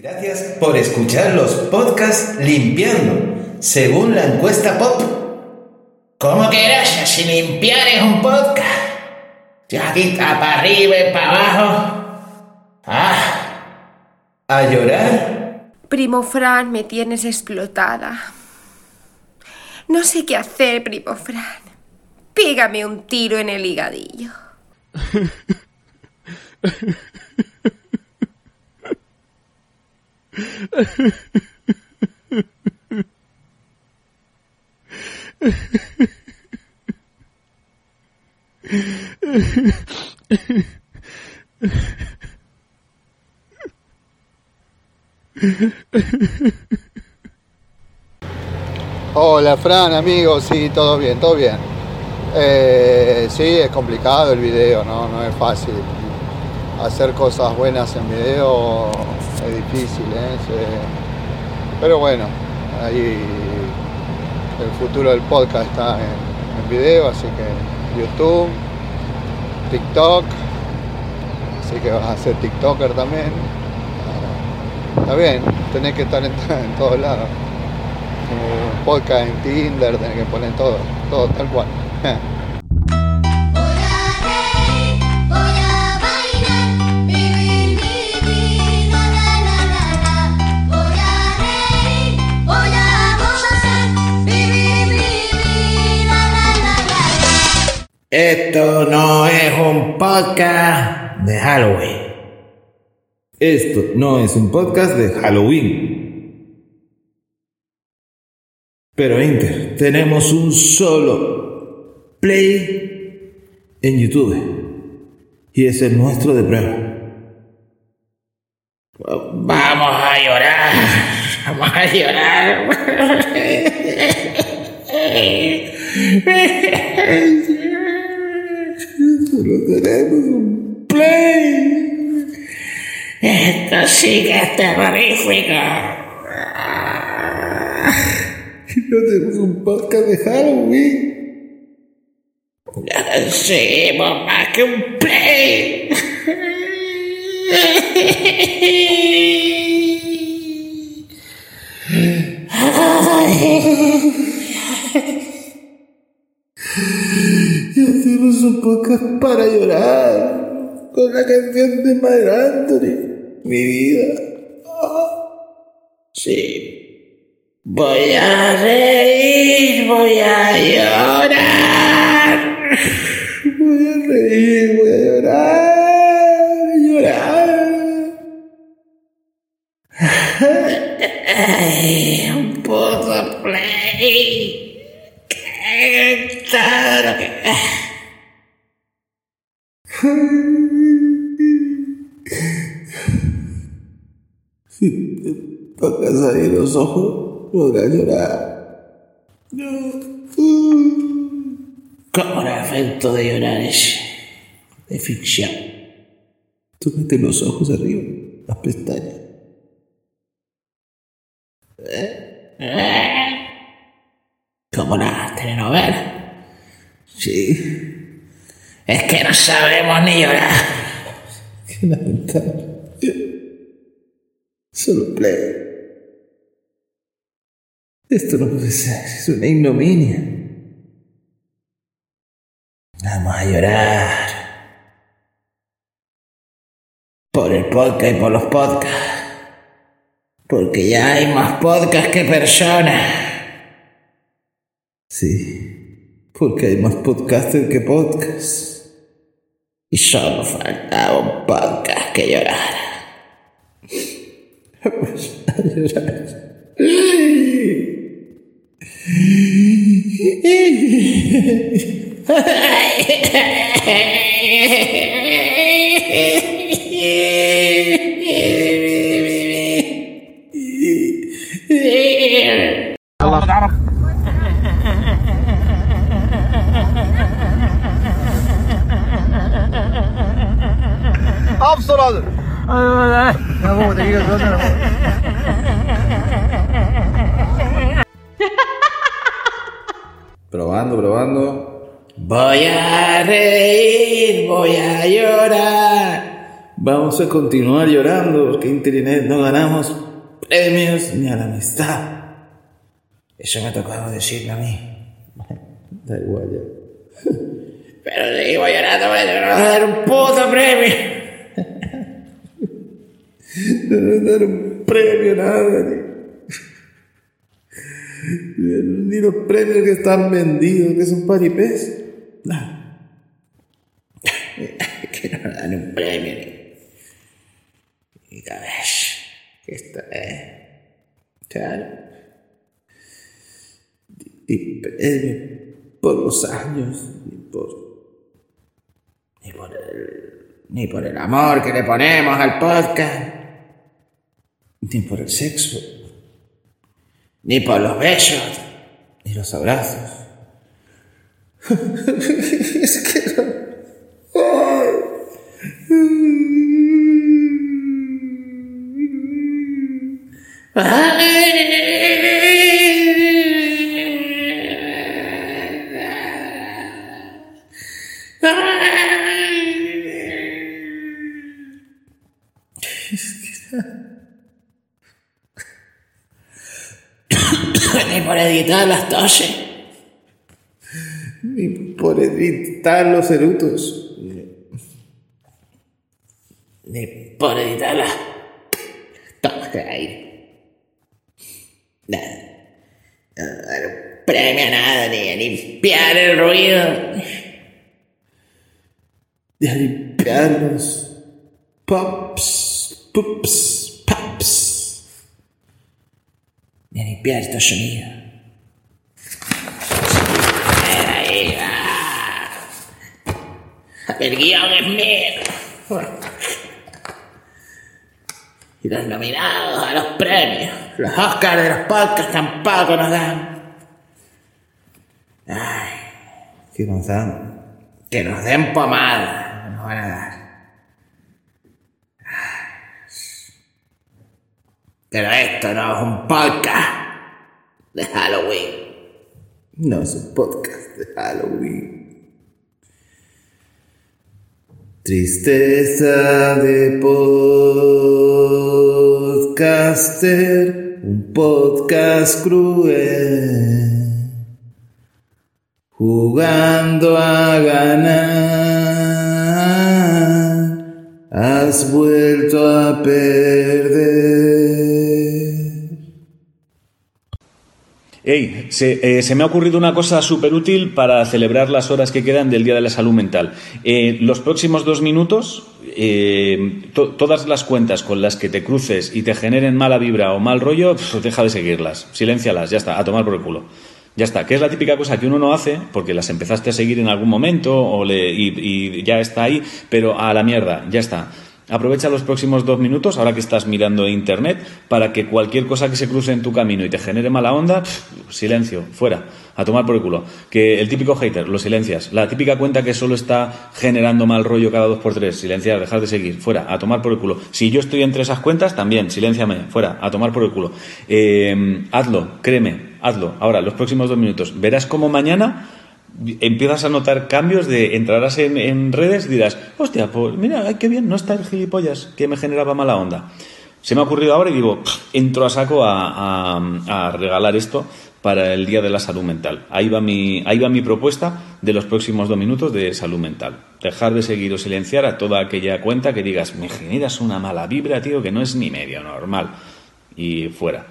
Gracias por escuchar los podcasts limpiando, según la encuesta pop. ¿Cómo que gracias si limpiar es un podcast? Yo aquí está para arriba y para abajo. Ah, A llorar, Primo Fran, me tienes explotada. No sé qué hacer, primo Fran. Pégame un tiro en el higadillo. Hola Fran, amigos, sí, todo bien, todo bien. Eh, sí, es complicado el video, ¿no? no es fácil. Hacer cosas buenas en video difícil, ¿eh? Pero bueno, ahí el futuro del podcast está en, en video, así que YouTube, TikTok, así que vas a ser TikToker también. Está bien, tenés que estar en, todos lados podcast en Tinder, tener que poner todo, todo tal cual. esto no es un podcast de Halloween. esto no es un podcast de Halloween. Pero Inter, tenemos un solo play en YouTube. Y es el nuestro de prueba. Vamos a llorar. Vamos a llorar. Solo tenemos un play. Esto sí que es terrorífico. No tenemos un podcast de Halloween. Seguimos más que un play. Y hacemos un podcast para llorar. Con la canción de Mar Anthony. Mi vida. Sí. Voy a reír, voy a llorar. Voy a reír, voy a llorar. Llorar. Ay, un puto play. Qué que... Si te tocas ahí los ojos, podrás llorar. ¿Cómo el efecto de llorar es de ficción? Tócate los ojos arriba, las pestañas. Como una telenovela. Es que no sabemos ni llorar. qué lamentable. Solo play. Esto no puede ser, es una ignominia. Vamos a llorar. Por el podcast y por los podcasts. Porque ya hay más podcasts que personas. Sí, porque hay más podcasters que podcasts. Y solo faltaba un podcast que llorara. A llorar. Afsteraden! Ja, wat moet ik hier doen? Probando, probando. Voy a reír, voy a llorar. Vamos a continuar llorando porque en Internet no ganamos premios ni a la amistad. Eso me tocaba decirme a mí. Da igual ya. Pero sigo llorando, van a dar un puto premio. No nos dan un premio, nada. Ni, ni los premios que están vendidos, que son paripés. Nada. que no nos dan un premio. ni- cabeza. Que esto es. Claro. Ni premio por los años, ni por. Ni por el. Ni por el amor que le ponemos al podcast. Ni por el sexo, Ni por los besos. ni los abrazos. es que no. Ni por editar las toses. Ni por editar los erutos. Ni por editar las tomas de aire. Nada. No dar un premio a nada, ni a limpiar el ruido. De limpiar los pops, pups, paps. Ni a limpiar estos sonidos. El guion es mío. Y los nominados a los premios. Los Oscars de los podcasts tampoco nos dan. Ay, Que nos dan. que nos den pomada. no Nos van a dar. Pero esto no es un podcast de Halloween. No es un podcast de Halloween. Tristeza de podcaster, un podcast cruel, jugando a ganar, has vuelto a perder. Ey, se, eh, se me ha ocurrido una cosa súper útil para celebrar las horas que quedan del Día de la Salud Mental. Eh, los próximos dos minutos, eh, to- todas las cuentas con las que te cruces y te generen mala vibra o mal rollo, deja de seguirlas, siléncialas, ya está, a tomar por el culo. Ya está, que es la típica cosa que uno no hace porque las empezaste a seguir en algún momento o le- y ya está ahí, pero a la mierda, ya está. Aprovecha los próximos dos minutos, ahora que estás mirando internet, para que cualquier cosa que se cruce en tu camino y te genere mala onda, silencio, fuera, a tomar por el culo. Que el típico hater, lo silencias. La típica cuenta que solo está generando mal rollo cada dos por tres, silenciar, dejar de seguir, fuera, a tomar por el culo. Si yo estoy entre esas cuentas, también, silénciame, fuera, a tomar por el culo. Eh, hazlo, créeme, hazlo. Ahora, los próximos dos minutos. Verás cómo mañana empiezas a notar cambios de entrarás en, en redes y dirás, hostia, pues mira, qué bien, no está el gilipollas que me generaba mala onda. Se me ha ocurrido ahora y digo, "Pff, entro a saco a, a- a regalar esto para el Día de la Salud Mental. Ahí va, mi, ahí va mi propuesta de los próximos dos minutos de salud mental. Dejar de seguir o silenciar a toda aquella cuenta que digas, me generas una mala vibra, tío, que no es ni medio normal. Y fuera.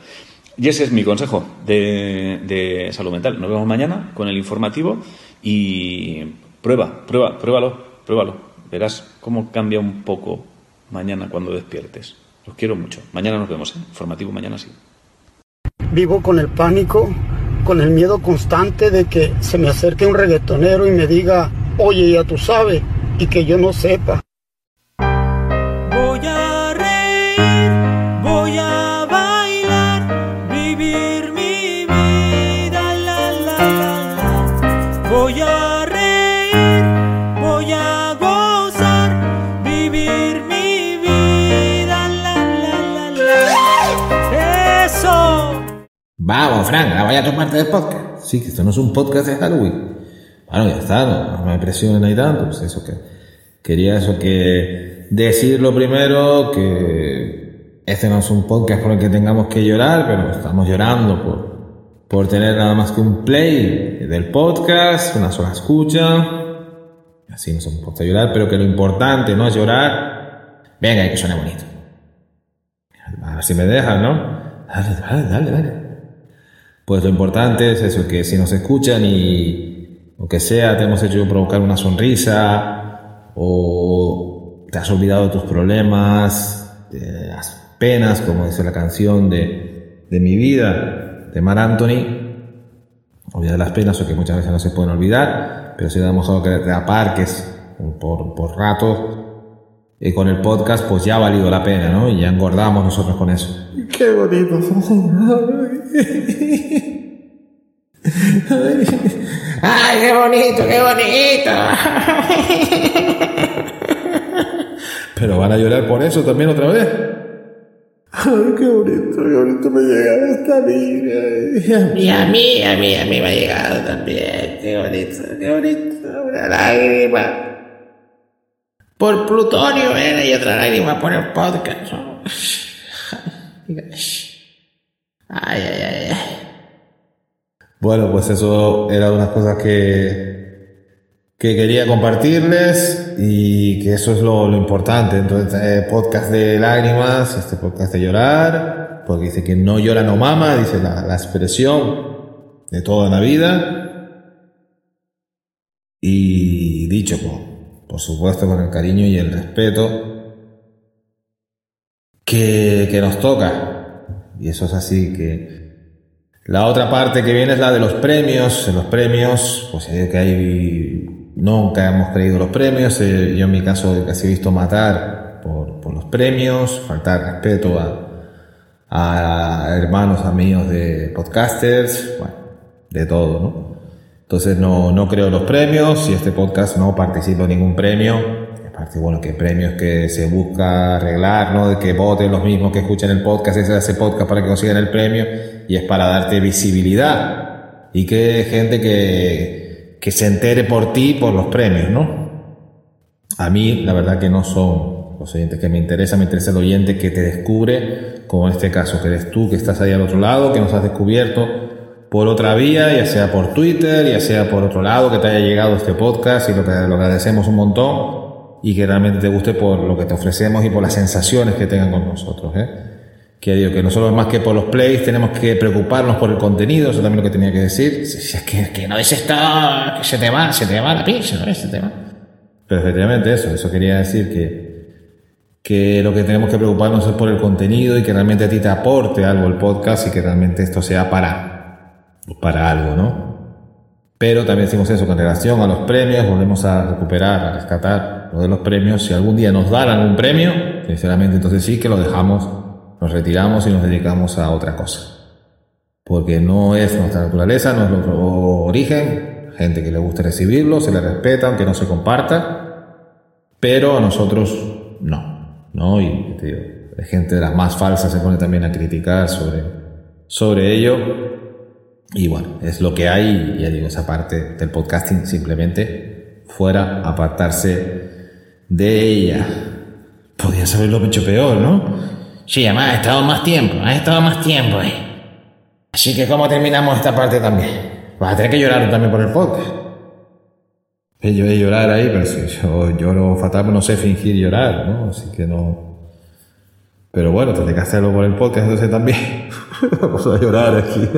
Y ese es mi consejo de, salud mental. Nos vemos mañana con el informativo y prueba, prueba, pruébalo, pruébalo. Verás cómo cambia un poco mañana cuando despiertes. Los quiero mucho. Mañana nos vemos, ¿eh? Informativo mañana sí. Vivo con el pánico, con el miedo constante de que se me acerque un reggaetonero y me diga, oye, ya tú sabes, y que yo no sepa. Vamos, Frank, ahora vaya a tu parte del podcast. Sí, que esto no es un podcast de Halloween. Bueno, ya está, no, no me presionen ahí tanto. Pues eso que. Quería eso que. decir lo primero que este no es un podcast por el que tengamos que llorar, pero estamos llorando por, por tener nada más que un play del podcast, una sola escucha. Así nos hemos puesto a llorar, pero que lo importante no es llorar. Venga, y que suene bonito. A ver si me dejan, ¿no? Dale, dale, dale, dale. Pues lo importante es eso, que si nos escuchan y lo que sea, te hemos hecho provocar una sonrisa o te has olvidado de tus problemas, de las penas, como dice la canción de, de mi vida, de Mar Anthony. Olvidar las penas o que muchas veces no se pueden olvidar, pero si damos algo que te aparques por, por rato, y con el podcast pues ya ha valido la pena, ¿no? Y ya engordamos nosotros con eso. Qué bonito. ¡Ay, qué bonito, qué bonito! Pero van a llorar por eso también otra vez. Ay, qué bonito, qué bonito me llega esta vida. Y a mí, a mí, a mí me ha llegado también. Qué bonito, qué bonito. Una lágrima. Por Plutonio era y otra lágrima por el podcast. Ay, ay, ay. Bueno, pues eso era unas cosas que, que quería compartirles y que eso es lo, lo importante. Entonces, eh, podcast de lágrimas, este podcast de llorar, porque dice que no llora no mama, dice la, la expresión de toda la vida. Y dicho, con, por supuesto, con el cariño y el respeto que, que nos toca. Y eso es así que la otra parte que viene es la de los premios. En los premios, pues que hay. Nunca hemos creído los premios. eh, yo en mi caso casi he visto matar por, por los premios, faltar respeto a, a hermanos, amigos de podcasters, bueno, de todo, ¿no? Entonces no, no creo los premios y este podcast no participa en ningún premio. Aparte, bueno, que premios que se busca arreglar, ¿no? Que voten los mismos que escuchan el podcast, ese hace podcast para que consigan el premio y es para darte visibilidad y que gente que, que se entere por ti por los premios, ¿no? A mí, la verdad que no son los oyentes que me interesan, me interesa el oyente que te descubre, como en este caso, que eres tú, que estás ahí al otro lado, que nos has descubierto por otra vía, ya sea por Twitter, ya sea por otro lado, que te haya llegado este podcast y lo que lo agradecemos un montón y que realmente te guste por lo que te ofrecemos y por las sensaciones que tengan con nosotros. ¿eh? Que digo que nosotros más que por los plays tenemos que preocuparnos por el contenido, eso también lo que tenía que decir. Si- es que, que no es esto, que se te va, se te va la pincha, ¿no? Se te va. Pero efectivamente eso, eso quería decir que, que lo que tenemos que preocuparnos es por el contenido y que realmente a ti te aporte algo el podcast y que realmente esto sea para, para algo, ¿no? Pero también decimos eso, con relación a los premios, volvemos a recuperar, a rescatar lo de los premios. Si algún día nos daran un premio, sinceramente entonces sí que lo dejamos, nos retiramos y nos dedicamos a otra cosa. Porque no es nuestra naturaleza, no es nuestro origen. Gente que le gusta recibirlo, se le respeta, aunque no se comparta. Pero a nosotros no. ¿no? Y te digo, hay gente de las más falsas se pone también a criticar sobre, sobre ello. Y bueno, es lo que hay, ya digo, esa parte del podcasting simplemente fuera, apartarse de ella. Podías haberlo hecho peor, ¿no? Sí, además ha estado más tiempo, ha estado más tiempo, eh. Así que, ¿cómo terminamos esta parte también? Vas a tener que llorar también por el podcast. Eh, Yo he llorar ahí, pero si yo lloro fatal, pero no sé fingir llorar, ¿no? Así que no. Pero bueno, tendré que hacerlo por el podcast, entonces también. Vamos a llorar aquí.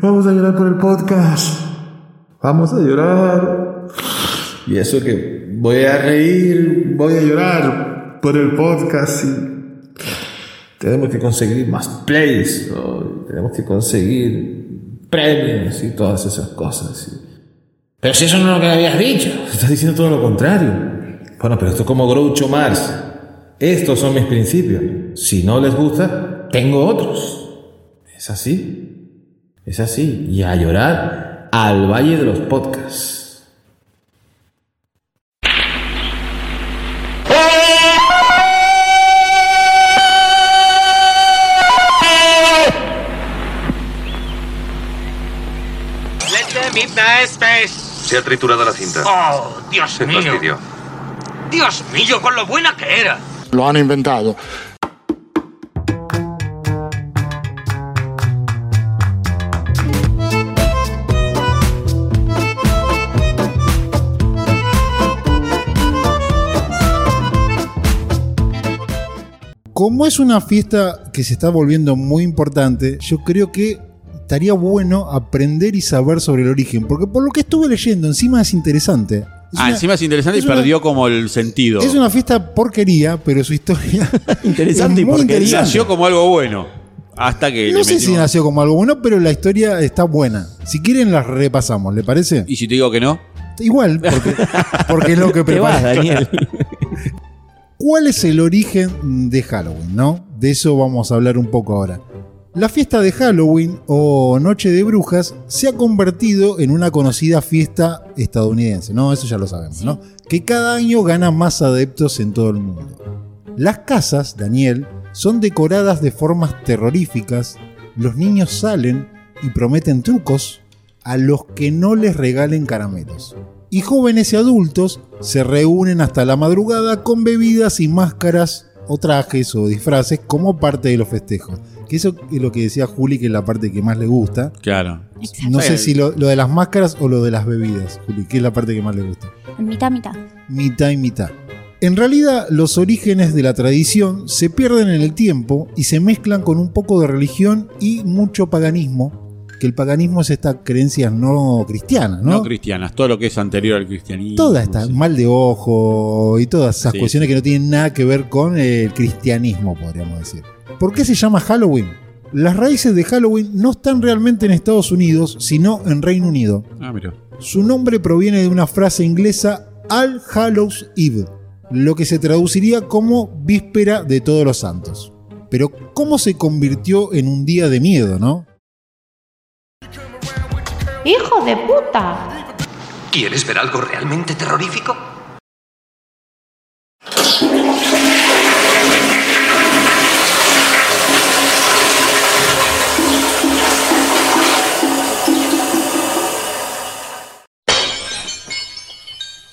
Vamos a llorar por el podcast. Vamos a llorar. Y eso que voy a reír, voy a llorar por el podcast y tenemos que conseguir más plays, ¿no? tenemos que conseguir premios y todas esas cosas. y- Pero si eso no es lo que habías dicho. Estás diciendo todo lo contrario. Bueno, pero esto es como Groucho Mars. Estos son mis principios. Si no les gusta, tengo otros. Es así. Es así. Y a llorar al Valle de los Podcasts. Se ha triturado la cinta. ¡Oh, Dios Se mío! fastidió. ¡Dios mío, con lo buena que era! Lo han inventado. Como es una fiesta que se está volviendo muy importante, yo creo que estaría bueno aprender y saber sobre el origen, porque por lo que estuve leyendo, encima es interesante. Es Ah, una- encima es interesante es y una- perdió como el sentido. Es una fiesta porquería, pero su historia Interesante y es muy porquería. interesante. Nació como algo bueno. Hasta que No sé si metimos- nació como algo bueno, pero la historia está buena. Si quieren la repasamos, ¿le parece? Y si te digo que no, Igual, porque, porque es lo que preparé. Daniel. ¿Cuál es el origen de Halloween, no? De eso vamos a hablar un poco ahora. La fiesta de Halloween o Noche de Brujas se ha convertido en una conocida fiesta estadounidense, ¿no? Eso ya lo sabemos, ¿no? Que cada año gana más adeptos en todo el mundo. Las casas, Daniel, son decoradas de formas terroríficas, los niños salen y prometen trucos a los que no les regalen caramelos. Y jóvenes y adultos se reúnen hasta la madrugada con bebidas y máscaras o trajes o disfraces como parte de los festejos. Que eso es lo que decía Juli, que es la parte que más le gusta. claro. No sé si lo, lo de las máscaras o lo de las bebidas, Juli, que es la parte que más le gusta. Mitad, mitad. Mitad y mitad. En realidad, los orígenes de la tradición se pierden en el tiempo y se mezclan con un poco de religión y mucho paganismo, que el paganismo es esta creencia no cristiana, ¿no? No, cristianas, todo lo que es anterior al cristianismo. Toda esta mal de ojo y todas esas Sí, cuestiones que no tienen nada que ver con el cristianismo, podríamos decir. ¿Por qué se llama Halloween? Las raíces de Halloween no están realmente en Estados Unidos, sino en Reino Unido. Ah, mira. Su nombre proviene de una frase inglesa All Hallows Eve, lo que se traduciría como víspera de todos los santos. Pero ¿cómo se convirtió en un día de miedo, no? ¡Hijo de puta! ¿Quieres ver algo realmente terrorífico?